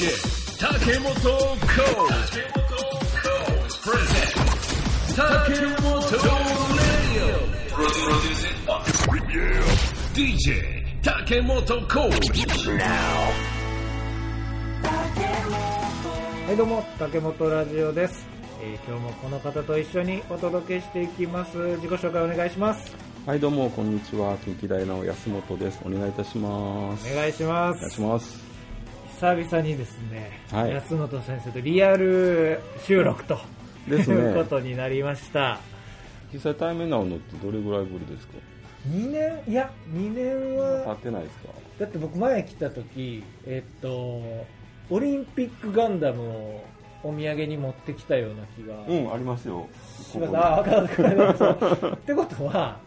竹本コーチプレゼン竹本レディオ DJ 竹本コーチはいどうも竹本ラジオです、えー今日もこの方と一緒にお届けしていきます自己紹介お願いしますはい、どうも、こんにちは。近畿大の安本です。お願いいたします。お願いしまお願いすします。久々にですね、はい。安本先生とリアル収録とね。いうことになりました。実際対面なのってどれぐらいぶりですか？2年？いや2年経はってないですか？だって僕前来た時えっとオリンピックガンダムをお土産に持ってきたような気がうん、ありますよ。します。あ分かった分かったってことは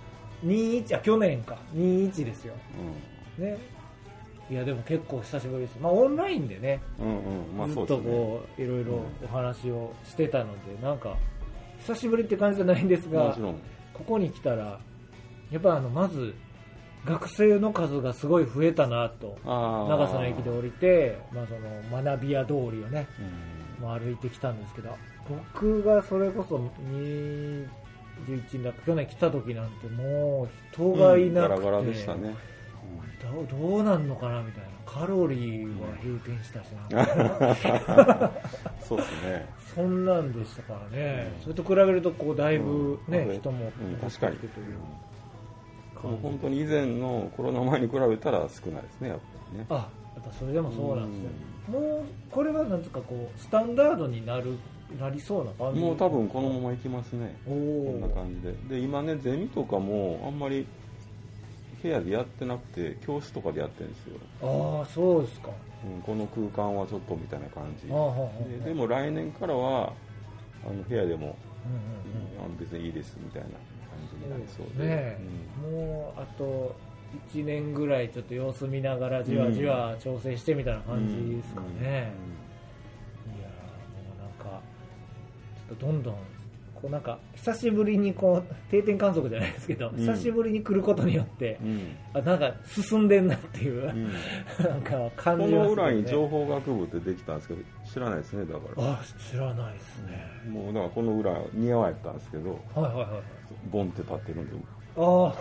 21あ去年か。21ですよ。ねいやでも結構久しぶりですまあオンラインでねうん。うんうん。まあずっと。こういろいろお話をしてたのでなんか久しぶりって感じじゃないんですが。ここに来たらやっぱあのまず学生の数がすごい増えたなと長さの駅で降りて、まあ、その学び屋通りをね、うんまあ、歩いてきたんですけど僕がそれこそ21だ去年来た時なんてもう人がいなくて、ガラガラでしたね。どどうなんのかなみたいな。カロリーは閉店したしな、そうですね。そんなんでしたからね、うん。それと比べるとこうだいぶね、うん。人もうん確かに。もう本当に以前のコロナ前に比べたら少ないですね、やっぱりね。あやっぱそれでもそうなんですね、もうこれはなんとかこうスタンダードになるなりそうな感じもう多分このままいきますね。おこんなお感じで。で、今ね、ゼミとかもあんまり部屋でやってなくて、教室とかでやってるんですよ。ああそうですか。うん、この空間はちょっとみたいな感じ。ででも来年からはあの部屋でも、うんうん別にいいですみたいな感じになりそうで。ねえ、もうあと1年ぐらいちょっと様子見ながらじわじわ調整してみたいなうん感じですかね、いやーもうなんかちょっとどんどんこうなんか久しぶりにこう定点観測じゃないですけど、ん。久しぶりに来ることによってうん、うんあなんか進んでんなっていう、うん。なんか感こじますの裏にね情報学部ってできたんですけど知らないですねだから。あ知らないですね、もうだからこの裏似合われたんですけどはいはいはいはいボンって立ってるんで。ああ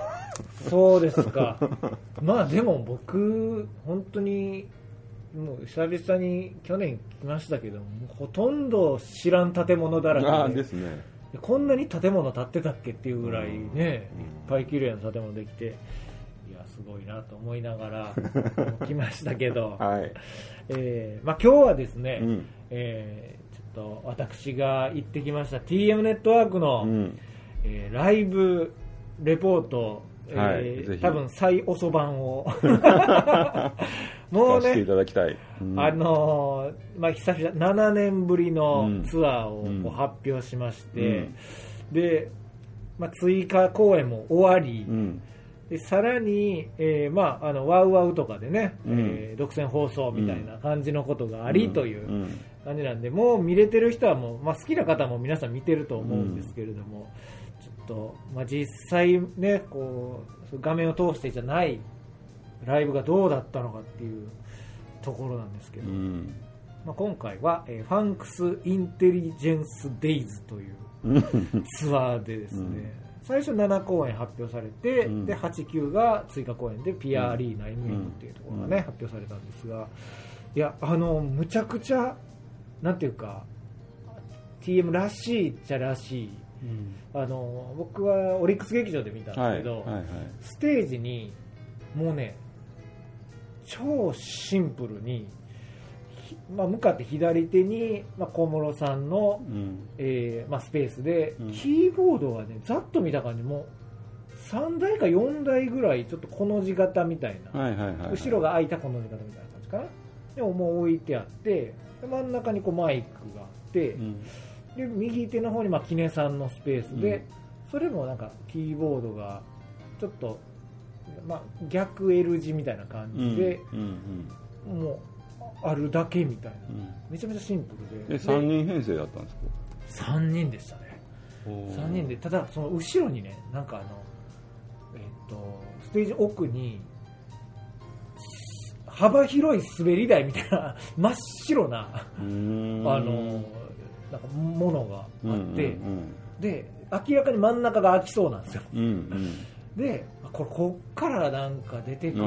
そうですか。まあでも僕本当にもう久々に去年来ましたけどほとんど知らん建物だらけで。ですねこんなに建物建ってたっけっていうぐらいね、うん。いっぱい綺麗な建物できていやすごいなと思いながら 来ましたけど、はい、えーまあ、今日はですね、うん。えーちょっと私が行ってきました TM ネットワークの、うん、えーライブレポート、えーはい多分最遅番を もうね出していただきたい、うん。あのーまあ、久々7年ぶりのツアーを発表しまして、で、まあ、追加公演も終わり、うん。でさらに、えーまあ、あのワウワウとかでね、うん。えー独占放送みたいな感じのことがありといううん。感じなんで、もう見れてる人はもう、まあ、好きな方も皆さん見てると思うんですけれども、ちょっと、まあ、実際ねこう画面を通してじゃないライブがどうだったのかっていうところなんですけど、うん。まあ、今回は、えーファンクス・インテリジェンス・デイズというツアーでですね、うん。最初7公演発表されて、うん。で8、9が追加公演でピアアリーナ MM っていうところがね、うん。発表されたんですがいやあのむちゃくちゃなんていうか TM らしいっちゃらしいあの僕はオリックス劇場で見たんですけど、はい。はい。はい。ステージにもうね超シンプルに、ひまあ、向かって左手に、まあ、小室さんの、うん。えーまあ、スペースで、うん。キーボードがねざっと見た感じもう3台か4台ぐらいちょっとこの字型みたいな、はいはいはいはい。後ろが開いたこの字型みたいな感じかな。でももう置いてあってで真ん中にこうマイクがあって、うん。で右手の方にまあキネさんのスペースで、うん。それもなんかキーボードがちょっと、まあ、逆 L 字みたいな感うんじで、うんもうあるだけみたいな。めちゃめちゃシンプルで。え3人編成だったんですか？3人でしたね。おー。3人でただその後ろにねなんかあのえっとステージ奥に幅広い滑り台みたいな 真っ白なあのなんかものがあって、うんで明らかに真ん中が空きそうなんですよ。うんうんであこれこっからなんか出てくる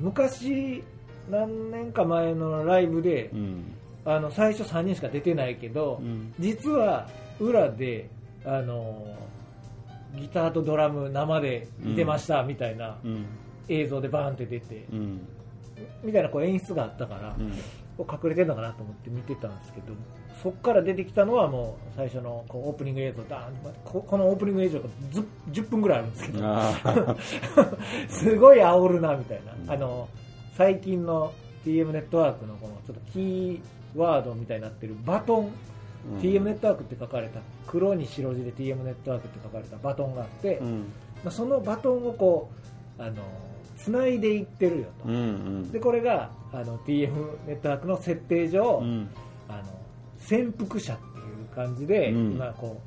昔何年か前のライブでうん。うんあの最初3人しか出てないけど、うん。実は裏であのギターとドラム生で見てましたみたいなうん。映像でバーンって出て、うん。みたいなこう演出があったから、うんこう隠れてるのかなと思って見てたんですけどそこから出てきたのはもう最初のこうオープニング映像ダーンここのオープニング映像がず10分ぐらいあるんですけど すごい煽るなみたいな、うん。あの最近の TM ネットワークのこのちょっとキーワードみたいになってるバトン、うん。TM ネットワークって書かれた黒に白字で TM ネットワークって書かれたバトンがあって、うん。まあ、そのバトンをこうあの繋いでいってるよと、うんうん。でこれがあの TM ネットワークの設定上、うん。あの潜伏者っていう感じで、うん。今こ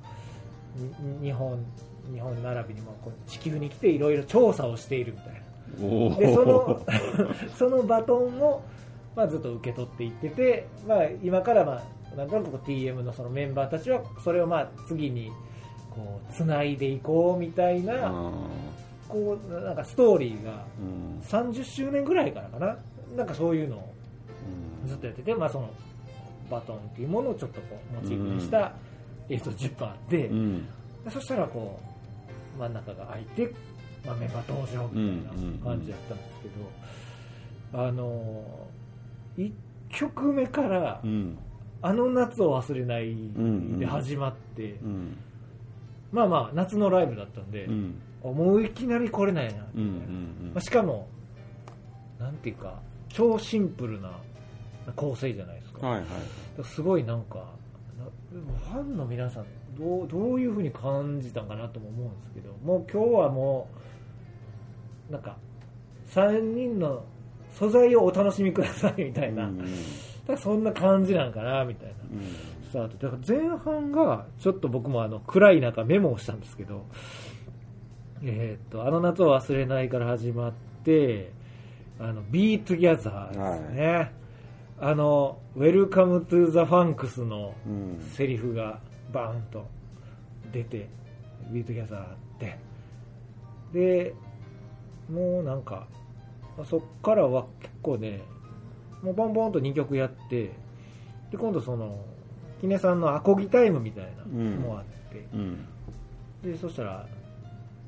うに日本日本並びにもこう地球に来ていろいろ調査をしているみたいな。でその そのバトンを、まあ、ずっと受け取っていってて、まあ、今から、まあ、なんとなく TM のそのメンバーたちはそれをまあ次にこう繋いでいこうみたいなあこうなんかストーリーがーうん。30周年ぐらいからかな。なんかそういうのをうん。ずっとやってて、まあ、そのバトンっていうものをちょっとこうモチーフにした映像10分あって、そしたらこう真ん中が開いて、まあ、メンバー登場みたいな感じだったんですけど、あの1曲目からうん「あの夏を忘れない」んで始まって、うん。まあまあ夏のライブだったんで、うんもういきなりこれないな。みたまあ、しかもなんていうか超シンプルな構成じゃないですか、はいはい。すごいなんかなファンの皆さんどうどういうふうに感じたんかなとも思うんですけどもう今日はもうなんか3人の素材をお楽しみくださいみたいな、うんうん。そんな感じなんかなみたいな。うん。スタート。だから前半がちょっと僕もあの暗い中メモをしたんですけどえーっとあの夏を忘れないから始まってあの Be Together ですね、あの Welcome to the Funks のうん。セリフがバーンと出て Be Together って。でもうなんかまあそっからは結構ねもうボンボンと2曲やってで今度そのキネさんのアコギタイムみたいなのもあって、うん。でそしたら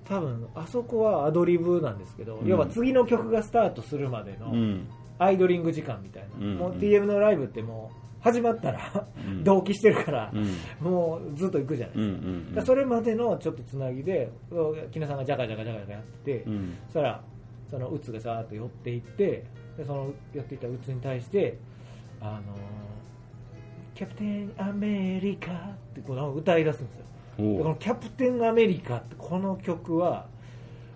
多分あそこはアドリブなんですけど、うん。要は次の曲がスタートするまでのうん。アイドリング時間みたいな、うん。もう TM のライブってもう始まったらうん。同期してるからう、ん。もうずっと行くじゃないうんうですか,、んうんそれまでのちょっとつなぎでキネさんがジャカジャカジャカジャカやってて、うん。そしたらそのうつがさーっと寄っていってでその寄っていったうつに対してあのーキャプテンアメリカってこの歌い出すんですよ。でこおのキャプテンアメリカってこの曲は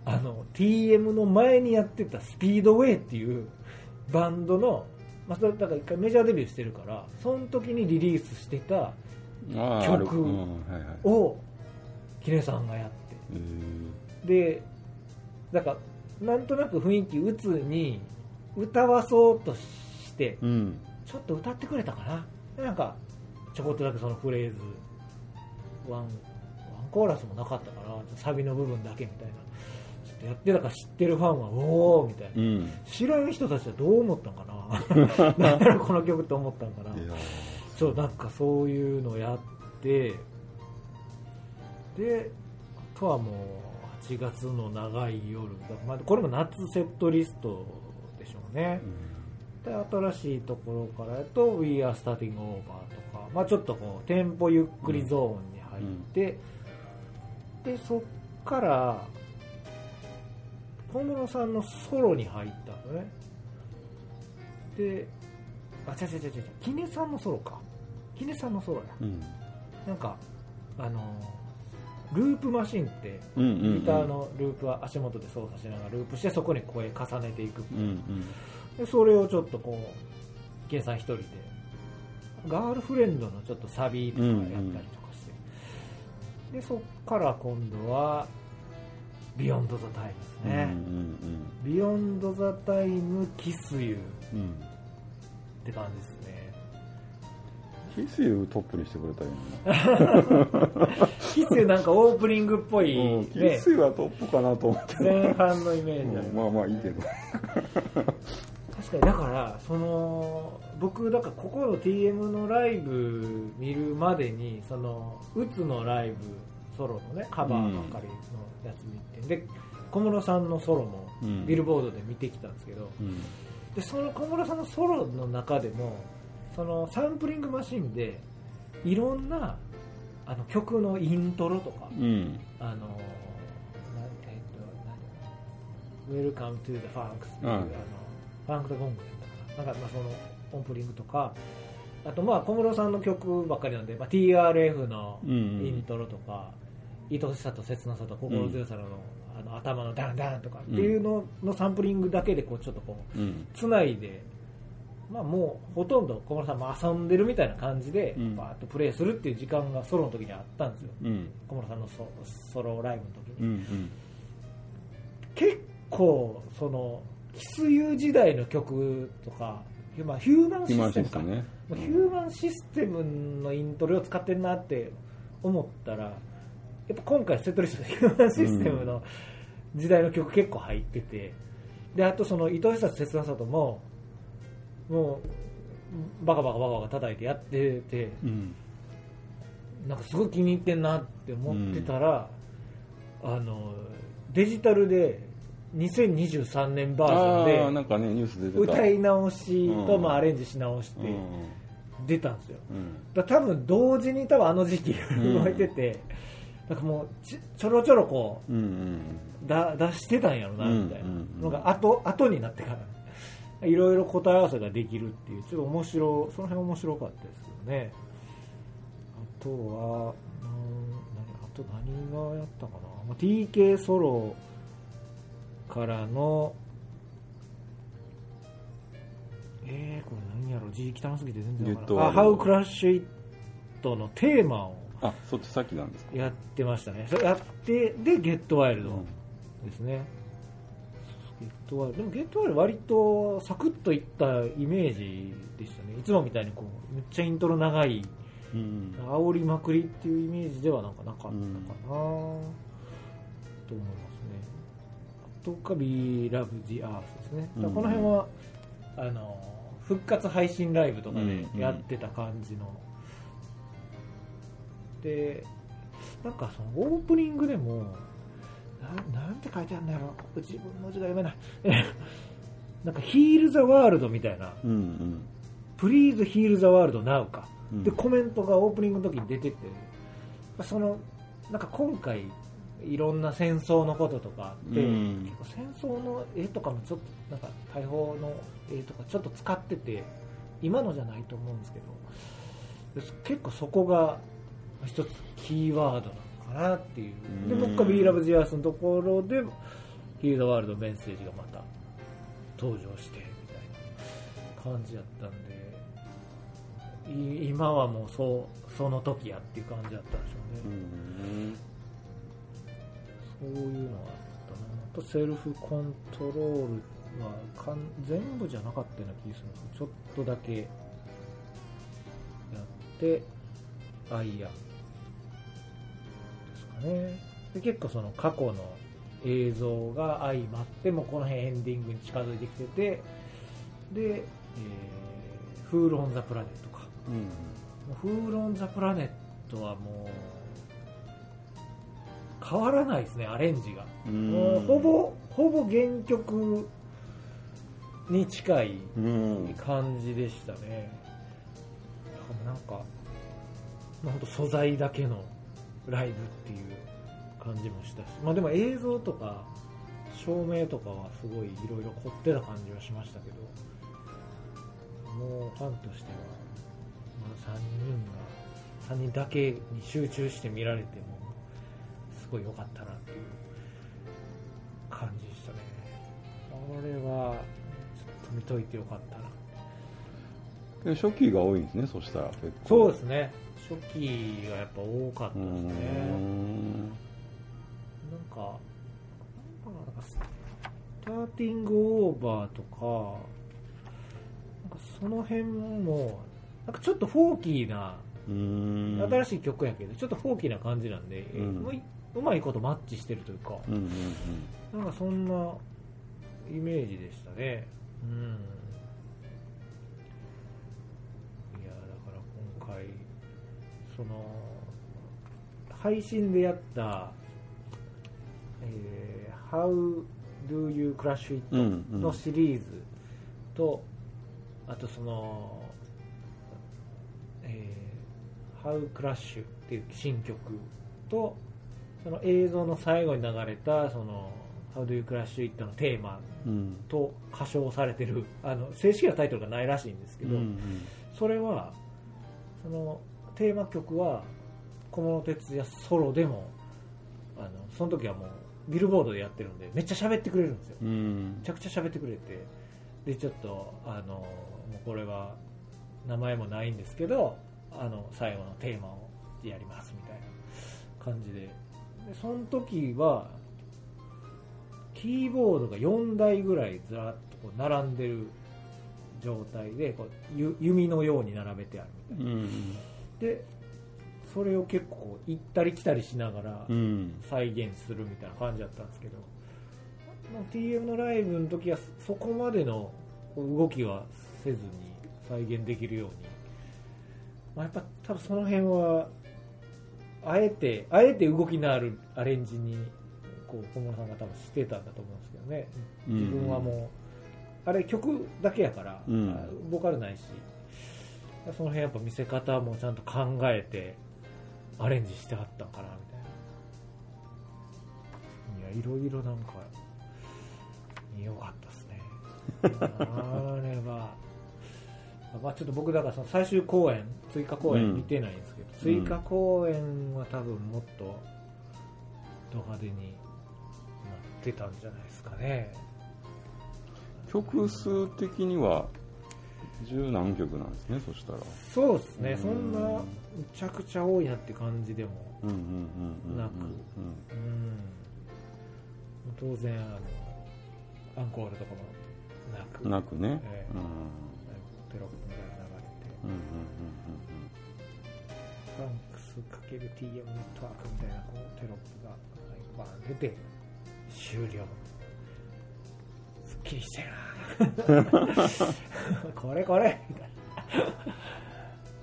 あの TM の前にやってたスピードウェイっていうバンドの、まあ、それだから一回メジャーデビューしてるからその時にリリースしてた曲をキネさんがやって。えー。でなんかなんとなく雰囲気うつに歌わそうとしてうん。ちょっと歌ってくれたかな。でなんかちょこっとだけそのフレーズ。ワンコーラスもなかったかなサビの部分だけみたいな。ちょっとやってたから知ってるファンはおおみたいな、うん。知らん人たちはどう思ったんかな。だろうこの曲って思ったんかな。そうなんかそういうのやってであとはもう8月の長い夜まあ、これも夏セットリストでしょうね、で新しいところからやと「We are starting over」とか、まあ、ちょっとこうテンポゆっくりゾーンに入って、でそっから小室さんのソロに入ったのね。であ違う違う違う違う。キネさんのソロか。キネさんのソロや。うん。なんかあのループマシンってギターのループは足元で操作しながらループしてそこに声重ねていく。うんうん。でそれをちょっとこう計算一人でガールフレンドのちょっとサビとかやったりとかでそっから今度は Beyond the Time ですうん。ね、 Beyond the Time Kiss You うんうんって感じですね。 Kiss You トップにしてくれたらいいのに。 Kiss You なんかオープニングっぽい、な、うん、ね Kiss You はトップかなと思って。前半のイメージうんまあまあいいけど確かにだからその僕だからここの TM のライブ見るまでにそのうつのライブソロのねカバーばっかりのやつ見て、で小室さんのソロもうん。ビルボードで見てきたんですけど、うん。でその小室さんのソロの中でもそのサンプリングマシンでいろんなあの曲のイントロとか、うん。あのなんえっと何 Welcome to the FANKS っていう、うん。あのファンクとゴングやったかな。なんかまあそのサンプリングとか。あとまあ小室さんの曲ばっかりなんで、まあ、TRF のうんうん。イントロとか、愛しさと切なさと心強さの,、あの頭のダンダンとかっていうののサンプリングだけでこうちょっとこううん。つないで、まあ、もうほとんど小室さんも遊んでるみたいな感じで、うん。バーッとプレイするっていう時間がソロの時にあったんですよ。うん。小室さんのソソロライブの時に、うんうん。結構そのキスユー時代の曲とか、まあ、ヒューマンシステムか、システムね。ヒューマンシステムのイントロを使ってるなって思ったらやっぱ今回セットリスト ヒューマンシステムの時代の曲結構入っててであとその愛しさと切なさとももうバカバカバカバカ叩いてやっててうん。なんかすごい気に入ってんなって思ってたら、あのデジタルで2023年バージョンなんかねニュース出てた。で歌い直しとうん。まあアレンジし直してうん。出たんですよ。うん。だ多分同時に多分あの時期 動いてて、なんかもうちちょろちょろこうんうん。うだ出してたんやろなみたいなうん。うんうんのが後後になってから。いろいろ答え合わせができるっていうちょっと面白その辺面白かったですけどね。あとはうん何あと何がやったかな。まあ TK ソロからのえー、これ何やろ字汚すぎて全然わからないあゲットワールド How Crash It のテーマをあそっち先なんですか。やってましたね。それやってでゲットワイルドうん。ですね、ゲットワイルドでもゲットワイルド割とサクッといったイメージでしたね。いつもみたいにこうめっちゃイントロ長いうん。煽りまくりっていうイメージではなんかなかったかな、うんと思いますとか Be Love the Earth ですね、だからこの辺はあの復活配信ライブとかでやってた感じの、でなんかそのオープニングでもななんて書いてあるんだろう。自分の字が読めない。なんかヒール・ザ・ワールドみたいな。うんうん。プリーズ・ヒール・ザ・ワールド・ナウか、うん。でコメントがオープニングの時に出てて。そのなんか今回いろんな戦争のこととかあって、うん。結構戦争の絵とかもちょっとなんか大砲の絵とかちょっと使ってて今のじゃないと思うんですけどで結構そこが一つキーワードなのかなっていう。でうん。もう一回 We Love the Earth のところでヒール・ザ・ワールドメッセージがまた登場してみたいな感じやったんでい今はもうそうその時やっていう感じだったんでしょうね、うんそういうのがあったな。あとセルフコントロールはかん全部じゃなかったような気がするんですけどちょっとだけやってアイアンですかね。で結構その過去の映像が相まってもうこの辺エンディングに近づいてきててで、えー Fool on the Planet か。うん。もう Fool on the Planet はもう変わらないですねアレンジが、ほぼほぼ原曲に近いうん。感じでしたね。なんか、まあ、ほんと素材だけのライブっていう感じもしたし、まあ、でも映像とか照明とかはすごいいろいろ凝ってた感じはしましたけどもうファンとしては、まあ、3人が3人だけに集中して見られてもすごい良かったなっていう感じでしたね。これはちょっと見といてよかったな。で初期が多いんですねそしたら。結構そうですね。初期がやっぱ多かったうですね。ん。なんかスターティングオーバーとかなんかその辺もなんかちょっとフォーキーな新しい曲やけどちょっとフォーキーな感じなんで、うん。ういうまいことマッチしてるというか、うんうんなんかそんなイメージでしたね。うん。いや、だから今回、その、配信でやった、えー How Do You Crush It? うんうんのシリーズと、あとその、えー How Crush っていう新曲と、その映像の最後に流れた、その、How Do You Crush It? のテーマうん。と歌唱されてる、あの、正式なタイトルがないらしいんですけど、うんうん。それは、その、テーマ曲は、小室哲哉ソロでも、あの、その時はもう、ビルボードでやってるんで、めっちゃ喋ってくれるんですよ。うん。めちゃくちゃ喋ってくれてでちょっとあのもうこれは名前もないんですけどあの最後のテーマをやりますみたいな感じででその時はキーボードが4台ぐらいずらっとこう並んでる状態でこうゆ弓のように並べてあるみたいな。うん。でそれを結構行ったり来たりしながらうん。再現するみたいな感じだったんですけど、まあ TM のライブの時はそこまでの動きはせずに再現できるように、まあ、やっぱ多分その辺はあえてあえて動きのあるアレンジにこう小室さんが多分してたんだと思うんですけどね。うん。自分はもう、あれ曲だけやから、うん。あボーカルないし。その辺やっぱ見せ方もちゃんと考えてアレンジしてはったんかなみたいな。いやいろいろなんか良かったですね。あれはまあちょっと僕だからその最終公演追加公演見てないんですけど、うん追加公演は多分もっとド派手になってたんじゃないですかね。曲数的には十何曲なんですねそしたら。そうですね、うん。そんなむちゃくちゃ多いなって感じでも、うんうんうんうんなく。うん、当然あのアンコールとかもなく。うんなくね。ええ。うん。テロップみたいなの流れて、うんうんファンクス ×TM ネットワークみたいなこうテロップがバーン出て終了。すっきりしてるな。これこれみたい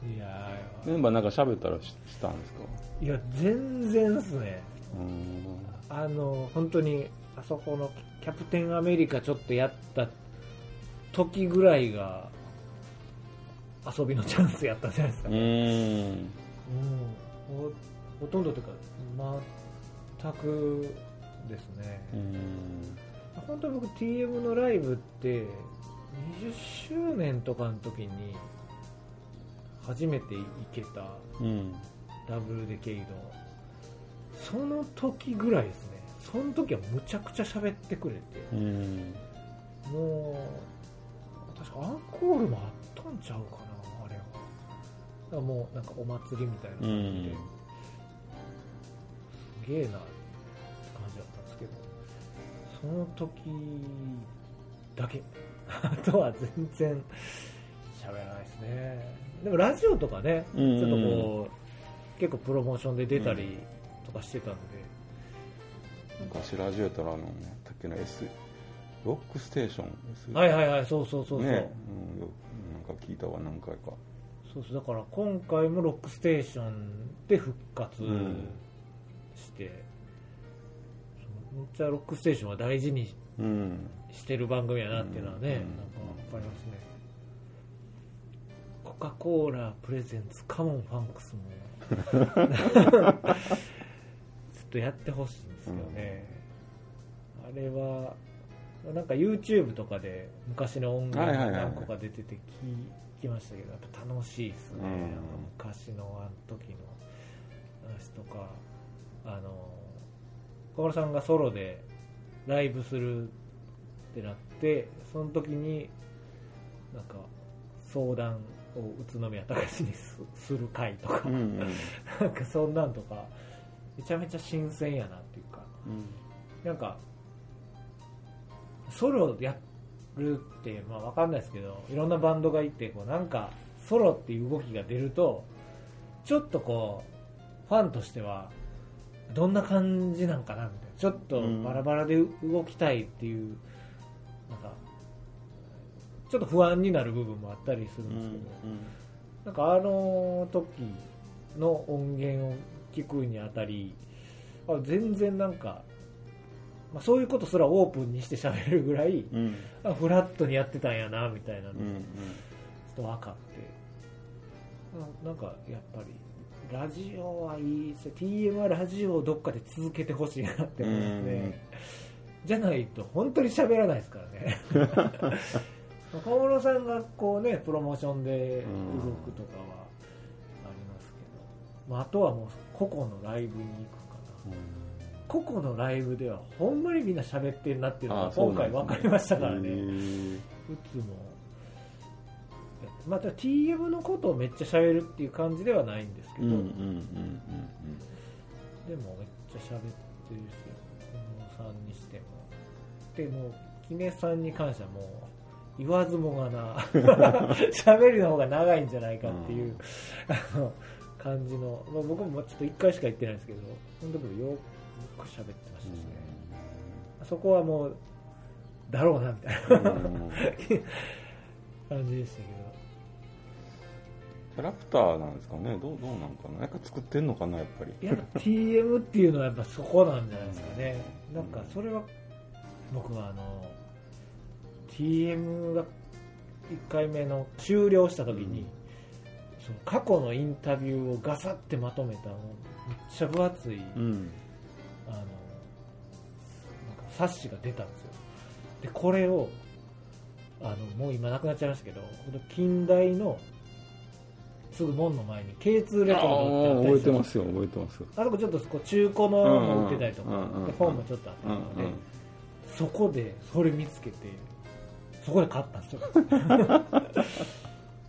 な。いやうんメンバーなんか喋ったらししたんですか？ーいや全然っすね。うん。あの本当にあそこのキャプテンアメリカちょっとやった時ぐらいが遊びのチャンスやったんじゃないですか。うね、ん。うん、ほほとんどというか全くですね。うん。本当に僕 TM のライブって20周年とかの時に初めて行けたうんダブルデケイド。その時ぐらいですね。その時はむちゃくちゃ喋ってくれて。うん。もう確かアンコールもあったんちゃうかもうなんかお祭りみたいな。う感じで、ん。すげえなって感じだったんですけどその時だけ。あとは全然喋らないですね。でもラジオとかね、うん。ちょっとこう結構プロモーションで出たりとかしてたんで、昔ラジオやったらあの何やったっけな S ロックステーション S はいはいはいそうそうそうそう、ね、うん、よなんか聞いたわ何回かそうそうだから今回もロックステーションで復活うんして、そうめっちゃロックステーションは大事にうん。してる番組やなっていうのはね、うん。なんか分かりますね。コカ・コーラプレゼンツカモンファンクスも ちょっとやってほしいんですけどね、あれはなんか YouTube とかで昔の音源がはいはいはいはい。何個か出てて聞きましたけどやっぱ楽しいですね、うん。昔のあの時の話とかあの小室さんがソロでライブするってなってその時になんか相談を宇都宮隆にすする会とか、うんうん。なんかそんなんとかめちゃめちゃ新鮮やなっていうか。うん。なんかソロやるって、まあ、わかんないですけどいろんなバンドがいてこうなんかソロっていう動きが出るとちょっとこうファンとしてはどんな感じなんかなみたいなちょっとバラバラで動きたいっていう、なんかちょっと不安になる部分もあったりするんですけど、なんかあの時の音源を聞くにあたりあ全然なんか、まあ、そういうことすらオープンにして喋るぐらいうん。フラットにやってたんやなみたいなのがちょうん。うんっと分かって。ななんかやっぱりラジオはいいですよ TM はラジオをどっかで続けてほしいなって思いますねじゃないと本当に喋らないですからね。小室さんがこうねプロモーションで動くとかはありますけど、まあ、あとはもう個々のライブに行くかな個々のライブではほんまにみんな喋ってるなっていうのが今回分かりましたからね。へー。いつもまた TM のことをめっちゃ喋るっていう感じではないんですけど、うんうんうんうんでもめっちゃ喋ってるし小野さんにしても。でもうキネさんに関してはもう言わずもがな 喋るの方が長いんじゃないかっていう、あの感じの、まあ、僕もちょっと1回しか言ってないんですけどその時もよく喋ってましたしね、そこはもうだろうなみたいな。うん。うん感じでしたけど。キャラクターなんですかね。どうどうなんかな。なんか作ってんのかなやっぱり。いや TM っていうのはやっぱそこなんじゃないですかね、なんかそれは僕はあの TM が1回目の終了した時に、その過去のインタビューをガサってまとめたもうめっちゃ分厚い、うん冊子が出たんですよ。でこれをあのもう今なくなっちゃいましたけどこの近代のすぐ門の前に K2 レコードってあ覚えてますよ覚えてますあそこちょっとこう中古のも売ってたりとか、で本もちょっとあったりとかで、そこでそれ見つけてそこで買ったんですよ。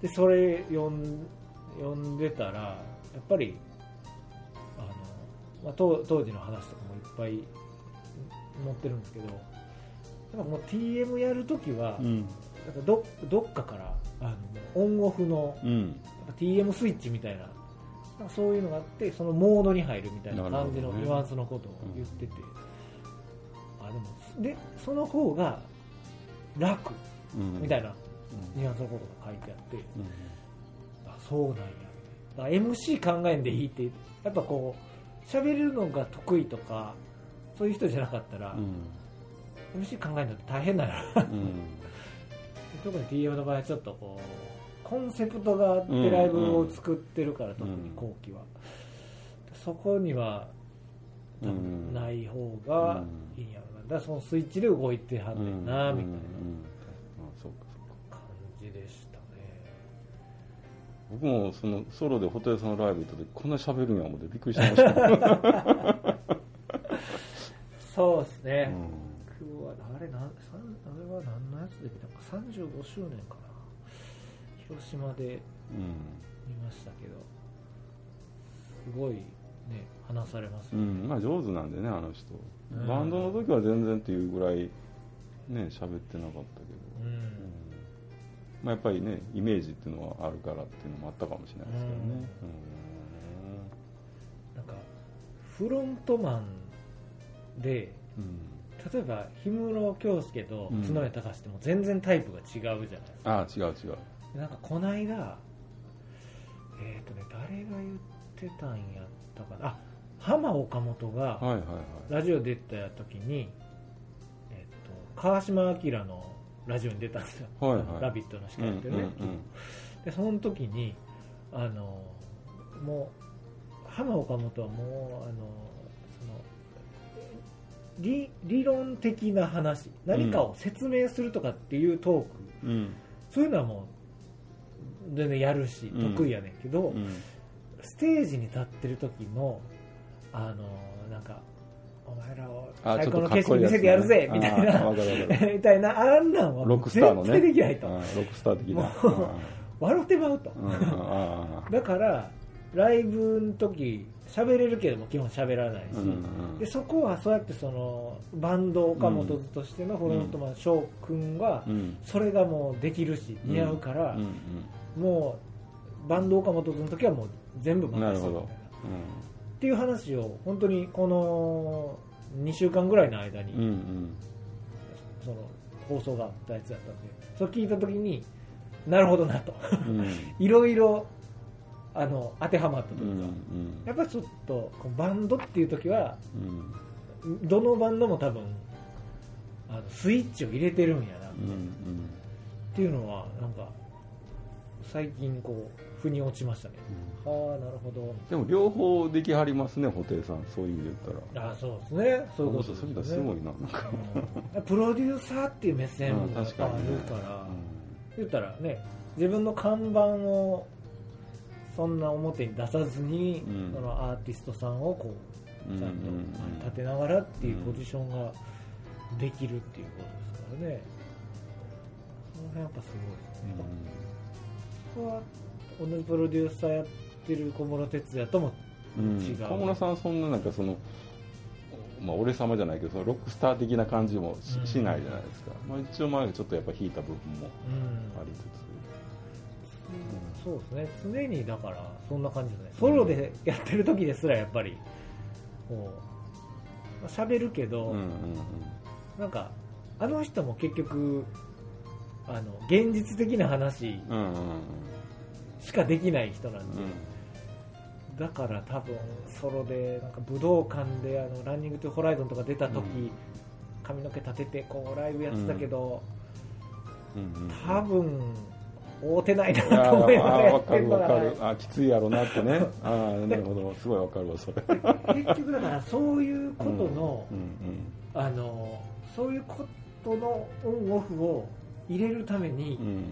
でそれ読ん読んでたらやっぱりあの、まあ、当当時の話とかもいっぱい載ってるんですけどなんかもう TM やるときは、うん。なんかどどっかからあのオンオフのうん。TM スイッチみたいななんかそういうのがあってそのモードに入るみたいな感じのニュアンスのことを言ってて、あでもでその方が楽うん。みたいなうん。ニュアンスのことが書いてあって、うん。あそうなんやだから MC 考えんでいいってやっぱこう喋るのが得意とかそういう人じゃなかったら、うん。MC 考えるのって大変だようん。特に TM の場合はちょっとこうコンセプトがあってライブを作ってるから、特に後期は、そこには多分ない方がいいんやろな。だからそのスイッチで動いてはんねんな、みたいな。感じでしたね。僕もそのソロでホテルさんのライブ行った時こんな喋るんや思ってびっくりしました、そうですね、うん。僕はあれなあれは何のやつで見たのか35周年かな。広島で見ましたけど。すごいね話されますよ、うん、まあ上手なんでねあの人、うん。バンドの時は全然っていうぐらいね喋ってなかったけど、うん。うん。まあ、やっぱりねイメージっていうのはあるからっていうのもあったかもしれないですけどね、なんかフロントマンでうん。例えば氷室京介とうん。角谷隆っても全然タイプが違うじゃないですか、ああ違う違う。なんかこないだえっ、とね誰が言ってたんやったかな。あ浜岡本がラジオ出た時に、えっと川島明のラジオに出たんですよ「はいはい。ラビット!」の司うんうん会やってるね、でその時にあのもう浜岡本はもうあの理理論的な話何かを説明するとかっていうトーク、うん。うんそういうのはもう全然やるしうん。得意やねんけど、うん。ステージに立ってる時のあのなんかお前らをあ最高の景色見せてやるぜみたいな みたいなあんなんは絶対できないと。ああロックスター的な。もう笑ってまうと、だからライブの時喋れるけども基本喋らないし、うんうんでそこはそうやってそのバンド岡本図としてのフロントマン翔くんはうん。それがもうできるし似合うから、うんもうバンド岡本図の時はもう全部うん、任せる。みたいなっていう話を本当にこの2週間ぐらいの間に、うんうん。その放送があったやつだったんでそれ聞いた時になるほどなと。うん。いろいろあの当てはまったとういうか、んやっぱりちょっとこうバンドっていう時はうん。どのバンドも多分あのスイッチを入れてるんやなっうんていうのはなんか最近こう腑に落ちましたね、ああなるほど。でも両方できはりますね布袋さん。そういう意味で言ったら。ああそうですね。そういうことそういうのですねすごいななんか。うん。プロデューサーっていう目線もある確かにね。から、言ったらね自分の看板をそんな表に出さずに、うん。そのアーティストさんをこうんうちゃんとうんうん立てながらっていうポジションができるっていうことですからね、その辺やっぱすごいですね、ここは同じプロデューサーやってる小室哲哉ともう。ん。違う小室さんそんななんかそのまあ俺様じゃないけどそのロックスター的な感じもし,、うんしないじゃないですか、まあ、一応まあちょっとやっぱ引いた部分もうんありつつ、そうですね。常にだからそんな感じですね。ソロでやってる時ですらやっぱりこうまあ喋るけど、うんうんなんかあの人も結局あの現実的な話うんうんうん。しかできない人なんで、うんだから多分ソロでなんか武道館であのランニングトゥホライゾンとか出た時、うん。髪の毛立ててこうライブやってたけど、うんうん。多分会うてないなと思いながらやってるあきついやろなってね。ああなるほど。すごい分かるわそれ。結局だからそういうことの、うんあのそういうことのオンオフを入れるために、うん。うん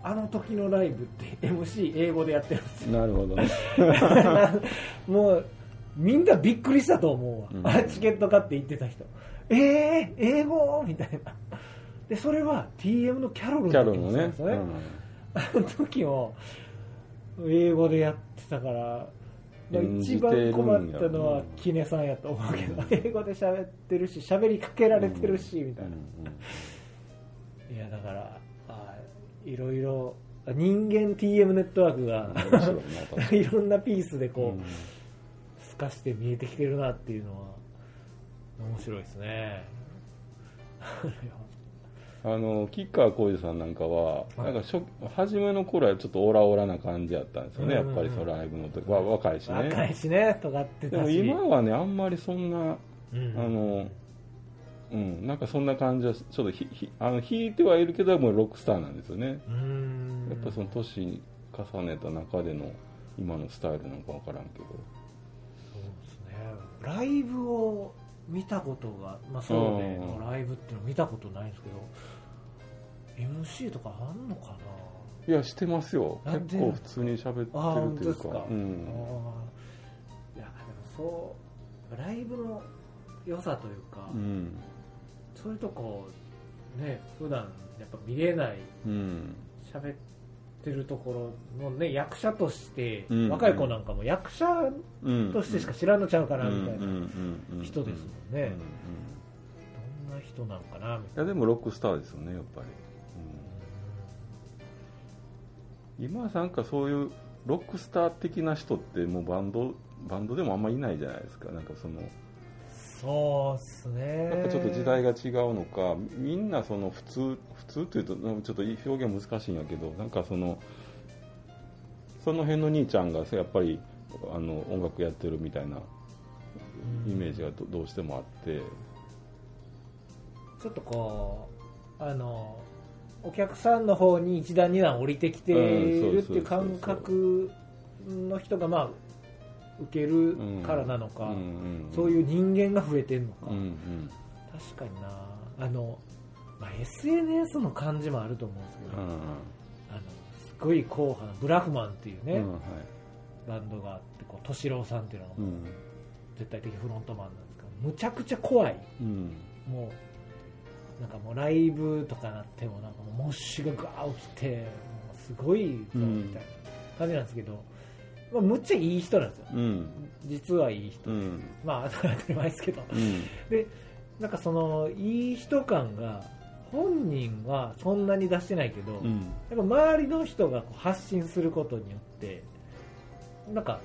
あの時のライブって MC 英語でやってるんです。よなるほど。ね もうみんなびっくりしたと思うわ、うん。あチケット買って行ってた人。えー、英語？みたいなでそれは TM のキャロルの時もそうですよね、あの時も英語でやってたからまあ一番困ったのはキネさんやと思うけど、英語で喋ってるし喋りかけられてるし、みたいな、いやだからあいろいろ人間 TM ネットワークが いろんなピースでこう、うん。透かして見えてきてるなっていうのは面白いですね あの吉川晃司さんなんかは、なんか初初めの頃はちょっとオラオラな感じやったんですよね、うんやっぱりそのライブの時は若いしね。若いしね尖ってでも今はねあんまりそんな、うんあのうんなんかそんな感じはちょっとひひあの弾いてはいるけどもうロックスターなんですよね、やっぱその年重ねた中での今のスタイルなんか分からんけど。そうですね。ライブを見たことが、まあ、ソロでのライブっていうの見たことないんですけど MC とかあんのかな？いやしてますよ。結構普通に喋ってるというか。当ですか、うん。いやでもそうライブの良さというか、うん。そういうとこね普段やっぱ見れないうん。喋ってるところのね役者として、うん。若い子なんかも役者うん。としてしか知らんのちゃうかなみたいな、うんうんうんうん人ですもんね。うんうんどんな人なのかな。いやでもロックスターですよねやっぱり、今なんかそういうロックスター的な人ってもうバンドバンドでもあんまりいないじゃないですか。なんかそのなそうっすね。やっぱちょっと時代が違うのか。みんなその普通普通というとなんかちょっと表現難しいんやけどなんかそのその辺の兄ちゃんがやっぱりあの音楽やってるみたいなイメージがどどうしてもあって。ちょっとこうあのお客さんの方に一段二段降りてきてるっていう感覚の人がまあ受けるからなのか、そういう人間が増えてるのか、うんうん。確かにな。あの、まあ、SNS の感じもあると思うんですけど、うんあのすごい硬派なブラフマンっていうね、うんはい。バンドがあってこう敏郎さんっていうのがうん。絶対的フロントマンなんですけどむちゃくちゃ怖い。うん。もうなんかもうライブとかなってもなんかもうモッシュがガー起きてもうすごいぞうんみたいな感じなんですけど、まあ、むっちゃいい人なんですよ。うん。実はいい人、うん。まあ当たり前ですけど。うん。でなんかそのいい人感が本人はそんなに出してないけど、うん。やっぱ周りの人がこう発信することによってなんか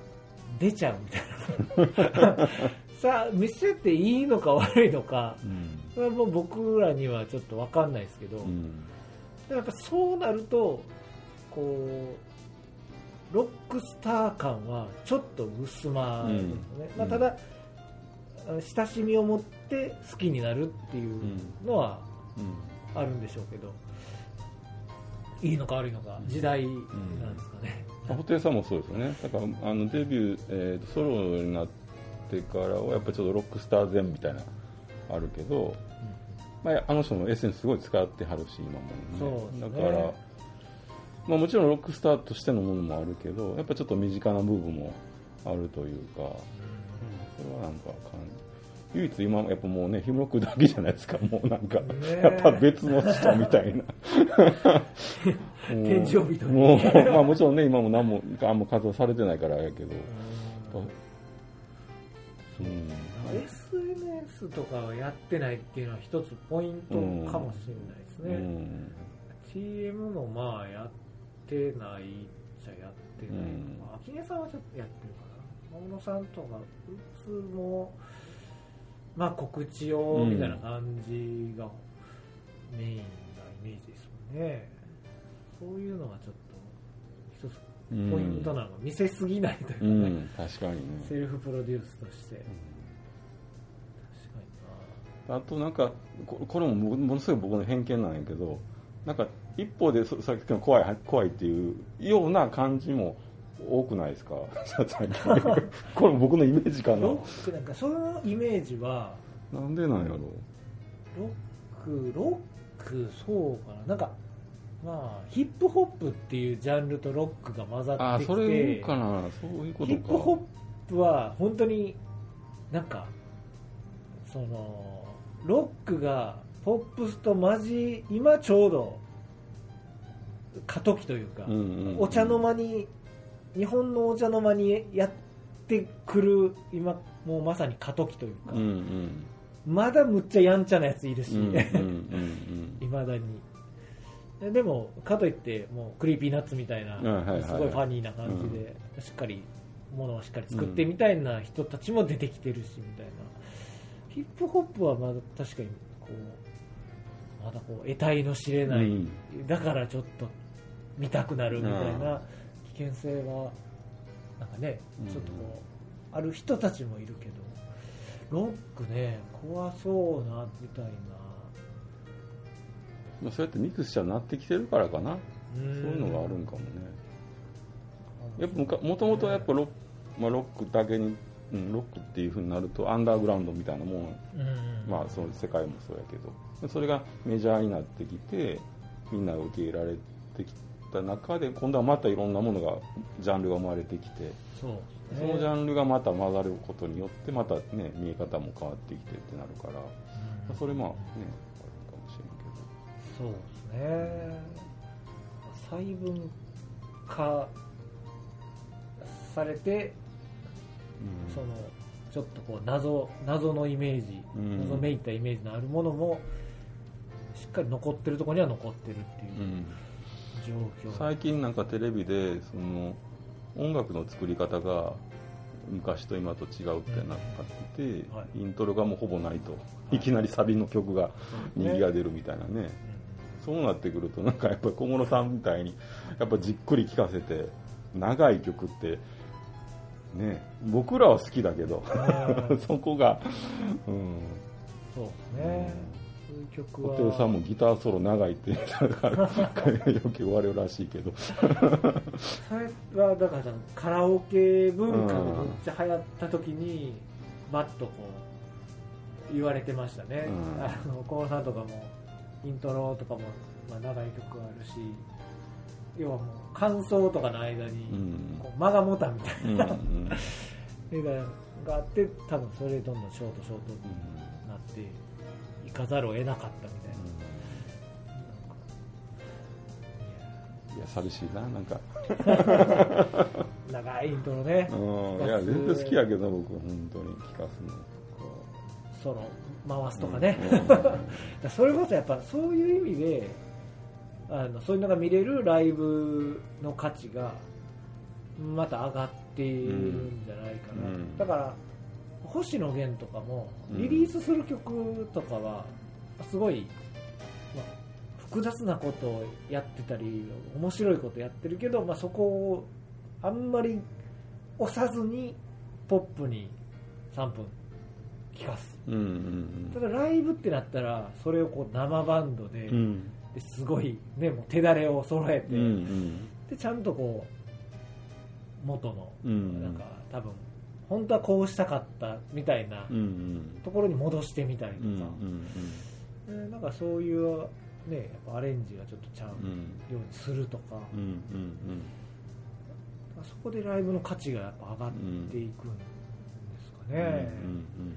出ちゃうみたいな。さあ見せていいのか悪いのかうんそれはもう僕らにはちょっと分かんないですけど、うん。やっぱそうなるとこうロックスター感はちょっと薄まるんですよね、うん。まあ、ただ、あの親しみを持って好きになるっていうのはうん。あるんでしょうけど、いいのか悪いのか時代なんですかね、布袋さんもそうですよね。だからあのデビュー、えーとソロになってからはやっぱりちょっとロックスター前みたいなあるけど、まあ、あの人もエッセンスすごい使ってはるし今もね。ね。だから、まあ、もちろんロックスターとしてのものもあるけどやっぱちょっと身近な部分もあるというか、それはなんか感唯一今やっぱもうねヒムロックだけじゃないですか。もうなんか、え。やっぱ別の人みたいな。天井人にもうまあもちろんね今も何もあんま活動されてないからやけど。うん、SNS とかはやってないっていうのは一つポイントかもしれないですね、うん。TM もまあやってないっちゃやってない、うん。まあ秋音さんはちょっとやってるかな。大野さんとかうつもまあ告知用みたいな感じがメインなイメージですもんね、そういうのがちょっと一つポイントなのが見せすぎないというかうね、ん、確かにね。セルフプロデュースとして、あとなんかここれももものすごい僕の偏見なんやけどなんか一方でそさっきの怖い怖いっていうような感じも多くないですか？これ僕のイメージかな。ロックなんかそのイメージはなんでなんやろロックロックそうかな。なんかまあヒップホップっていうジャンルとロックが混ざあってきてそれかな。そういうことか。ヒップホップは本当になんかそのロックがポップスと混じ今ちょうど過渡期というか、うんうんうん。お茶の間に日本のお茶の間にやってくる今もうまさに過渡期というか、うんうん。まだむっちゃやんちゃなやついるし、うんうんうん いまだに。ででもかといってもう Creepy Nuts みたいな、うんはいはいはい。すごいファニーな感じで、しっかりものをしっかり作ってみたいな人たちも出てきてるしみたいな、ヒップホップはまだ確かにこうまだこう得体の知れない、うん。だからちょっと見たくなるみたいな危険性はなんかねうん。ちょっとこうある人たちもいるけどロックね怖そうなみたいな。まあそうやってミクスチャーになってきてるからかな。そういうのがあるんかもね。やっぱもともとやっぱロック,、まあ、ロックだけに、うん、ロックっていうふうになるとアンダーグラウンドみたいなもん。うん。まあその世界もそうやけど。それがメジャーになってきてみんなが受け入れられてきた中で今度はまたいろんなものがジャンルが生まれてきてそのジャンルがまた混ざることによってまたね見え方も変わってきてってなるから。うん。それまあねあるかもしれんけど。そうですね。細分化されてそのちょっとこう謎謎のイメージ、うん。謎めいたイメージのあるものもしっかり残ってるところには残ってるってういうん。状況、最近なんかテレビでその音楽の作り方が昔と今と違うってなってて、はい。イントロがもうほぼないと、い、きなりサビの曲がそうですね右が出るみたいなね。そうなってくるとなんかやっぱり小室さんみたいにやっぱじっくり聴かせて長い曲ってね僕らは好きだけどうん。そこが、うん、そうですね、そういう曲は。布袋さんもギターソロ長いって言ったから余計言われるらしいけど。それはだからカラオケ文化がめっちゃ流行った時にバッとこう言われてましたね、うん。あの小室さんとかもイントロとかも、まあ、長い曲あるし要はもう感想とかの間にうん。こう間が持たみたいうんうん。な映画があって多分それでどんどんショートショートになっていかざるを得なかったみたいな、いや寂しいななんか。長いイントロね。うん。いや全然好きやけど僕本当に聞かすの。ソロ回すとかね、うん。それこそやっぱそういう意味であのそういうのが見れるライブの価値がまた上がっているんじゃないかな、うん。だから星野源とかもうん。リリースする曲とかはすごい、まあ複雑なことをやってたり面白いことやってるけど、まあ、そこをあんまり押さずにポップに3分聴かす。うんうんただライブってなったらそれをこう生バンドで,、うんうんですごい、ね、もう手だれを揃えて、うんうん。でちゃんとこう元の、うんなんか多分本当はこうしたかったみたいなうんうん。ところに戻してみたりとか、うんうんでなんかそういう、ね、やっぱアレンジがちょっとちゃううん。ようにするとか、うんうんそこでライブの価値がやっぱ上がっていくんですかうんね、うん。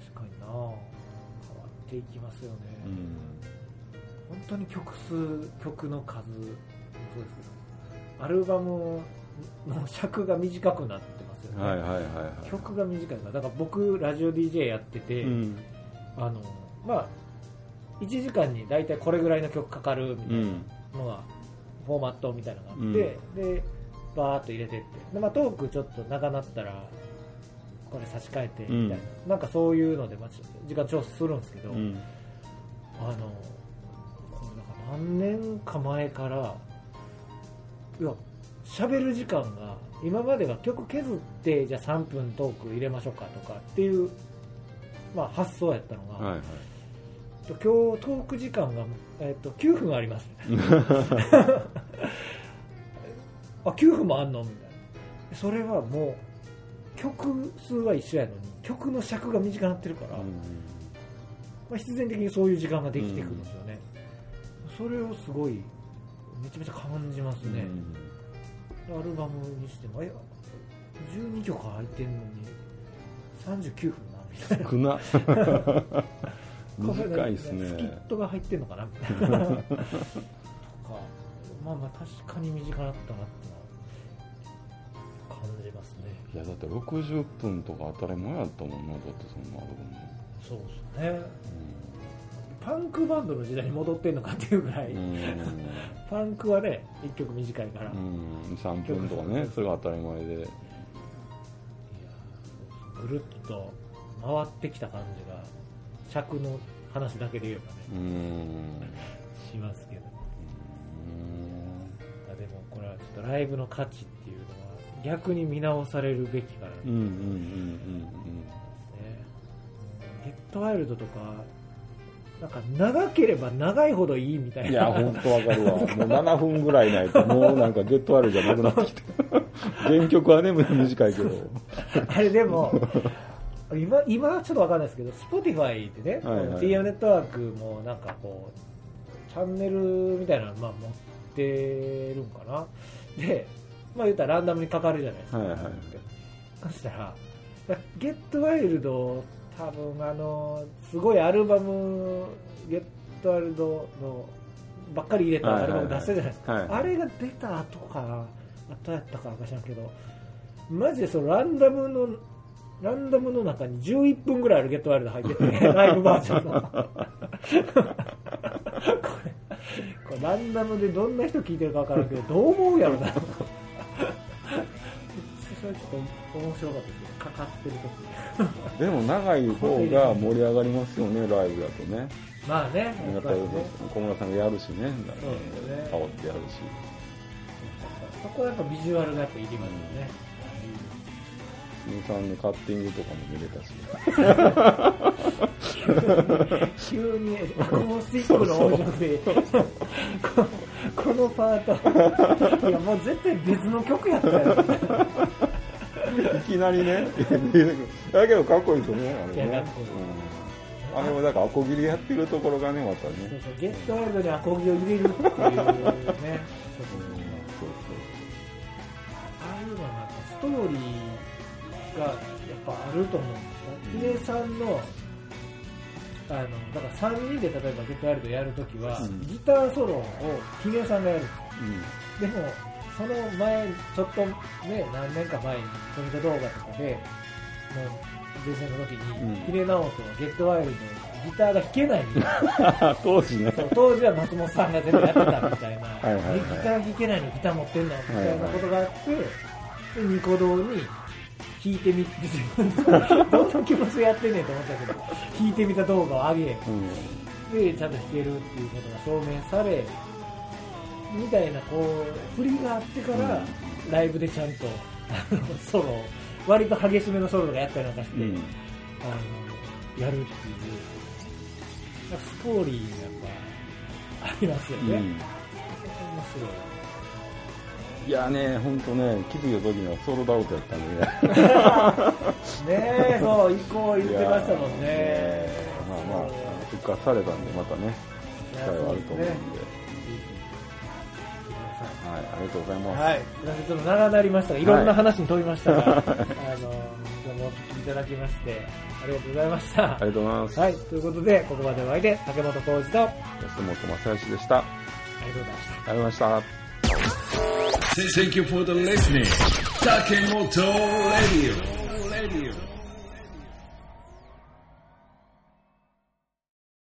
確かにな。変わっていきますよね、うんうん本当に曲数曲の数もそうですけどアルバムの尺が短くなってますよね、はいはいはいはい。曲が短い。からだから僕ラジオ DJ やってて、うん。あのまあ1時間に大体これぐらいの曲かかるみたいうん。なのが、フォーマットみたいなのがあって、でバーッと入れてって。で、まあ、トークちょっと長なったらこれ差し替えてみたいな、なんかそういうので、まあ、ち時間調整するんですけど、うん。あの何年か前からいや喋る時間が今までは曲削ってじゃあ3分トーク入れましょうかとかっていう、まあ、発想やったのが、はいはい。今日トーク時間が、えっと9分あります。あ9分もあんの？みたいな。それはもう曲数は一緒やのに曲の尺が短くなってるから、まあ、必然的にそういう時間ができてくるんですよね、それをすごいめちゃめちゃ感じますね、アルバムにしてもえ12曲入ってんのに39分なみたいな。少な。短いです スキッねトが入ってんのかな？みたいなとかまあまあ確かに短かったなって感じますね。いやだって60分とか当たり前やったもんなだってそんなアルそうですね。バパンクバンドの時代に戻ってんのかっていうぐらい、パンクはね1曲短いから、いうん。3分とかねそれが当たり前で。やぐるっと回ってきた感じが尺の話だけで言えばねうん。しますけど。まあでもこれはちょっとライブの価値っていうのは逆に見直されるべきかなうんうんうんねゲットワイルドとかなんか長ければ長いほどいいみたいな。うんいや本当わかるわ。もう7分ぐらいないともうなんかゲットワールじゃなくなってきて。原曲はね短いけど。あれでも今今はちょっとわかんないですけど Spotify ってね、はいはい。TM ネットワークもなんかこうチャンネルみたいなのまあ持ってるんかな。でまあ言ったらランダムにかかるじゃないですか、はいはい。そしたらゲットワイルド多分あのすごいアルバムゲットワイルドのばっかり入れたアルバム出したじゃないですか、はい。はいはいあれが出た後かな後やったからか知らんけどマジでそのランダムのランダムの中に11分ぐらいあるゲットワイルド入ってて ライブバージョンの。これこれランダムでどんな人聞いてるか分からんけどどう思うやろな。それちょっと面白かったですねかかってる時。でも長い方が盛り上がりますよねライブだとね。まあねややっぱり小村さんがやるしねそうですよね顔ってやるし。そこはやっぱビジュアルがやっぱいりますよね、新さんのカッティングとかも見れたし急にアコースティックの音色でここのパート。いやもう絶対別の曲やったよいきなりね。だけどかっこいいですよねあれね。ん。あれもだからアコギでやってるところがねまたそうねそうゲットワイルドにアコギを入れるっていうね。うんそう。ああいうのはなんかストーリーがやっぱあると思うんですよ。ヒデさんのあのだから3人で例えばゲットワイルドやるときは、うん。ギターソロをヒデさんがやるんですよでも、その前、ちょっとね、何年か前に、コミカ動画とかで、もう、前線の時に、うん。ヒレナオトはゲットワイルド、ギターが弾けないみたいな。当時ね。当時は松本さんが全部やってたみたいな、はいはいはい。えギター弾けないのギター持ってんのみたいなことがあって、でニコ動に弾いてみて、どんな気持ちでやってんねんと思ったけど、弾いてみた動画を上げ、うん。で、ちゃんと弾けるっていうことが証明され、みたいな、こう、振りがあってから、ライブでちゃんと、あの、ソロ、割と激しめのソロとかやったりなんかして、うん。あの、やるっていう、ストーリーがやっぱ、ありますよね。うん。面いやね、ほんとね、気づいた時にはソールドアウトやったんでね。白い。ねえ、そう、以降言ってましたもんね。まあまあ、復活されたんで、またね、機会はあると思うんで。はい、ありがとうございます。はい。ちょっと長なりましたが、いろんな話に飛びましたが、あの、今日もお聞きいただきまして、ありがとうございました。ありがとうございます。はい、ということで、ここまでお相手、竹本浩二と、あ安本正義でした。ありがとうございました。りがとうございました。Thank you for the listening. Takemoto Radio. Radio.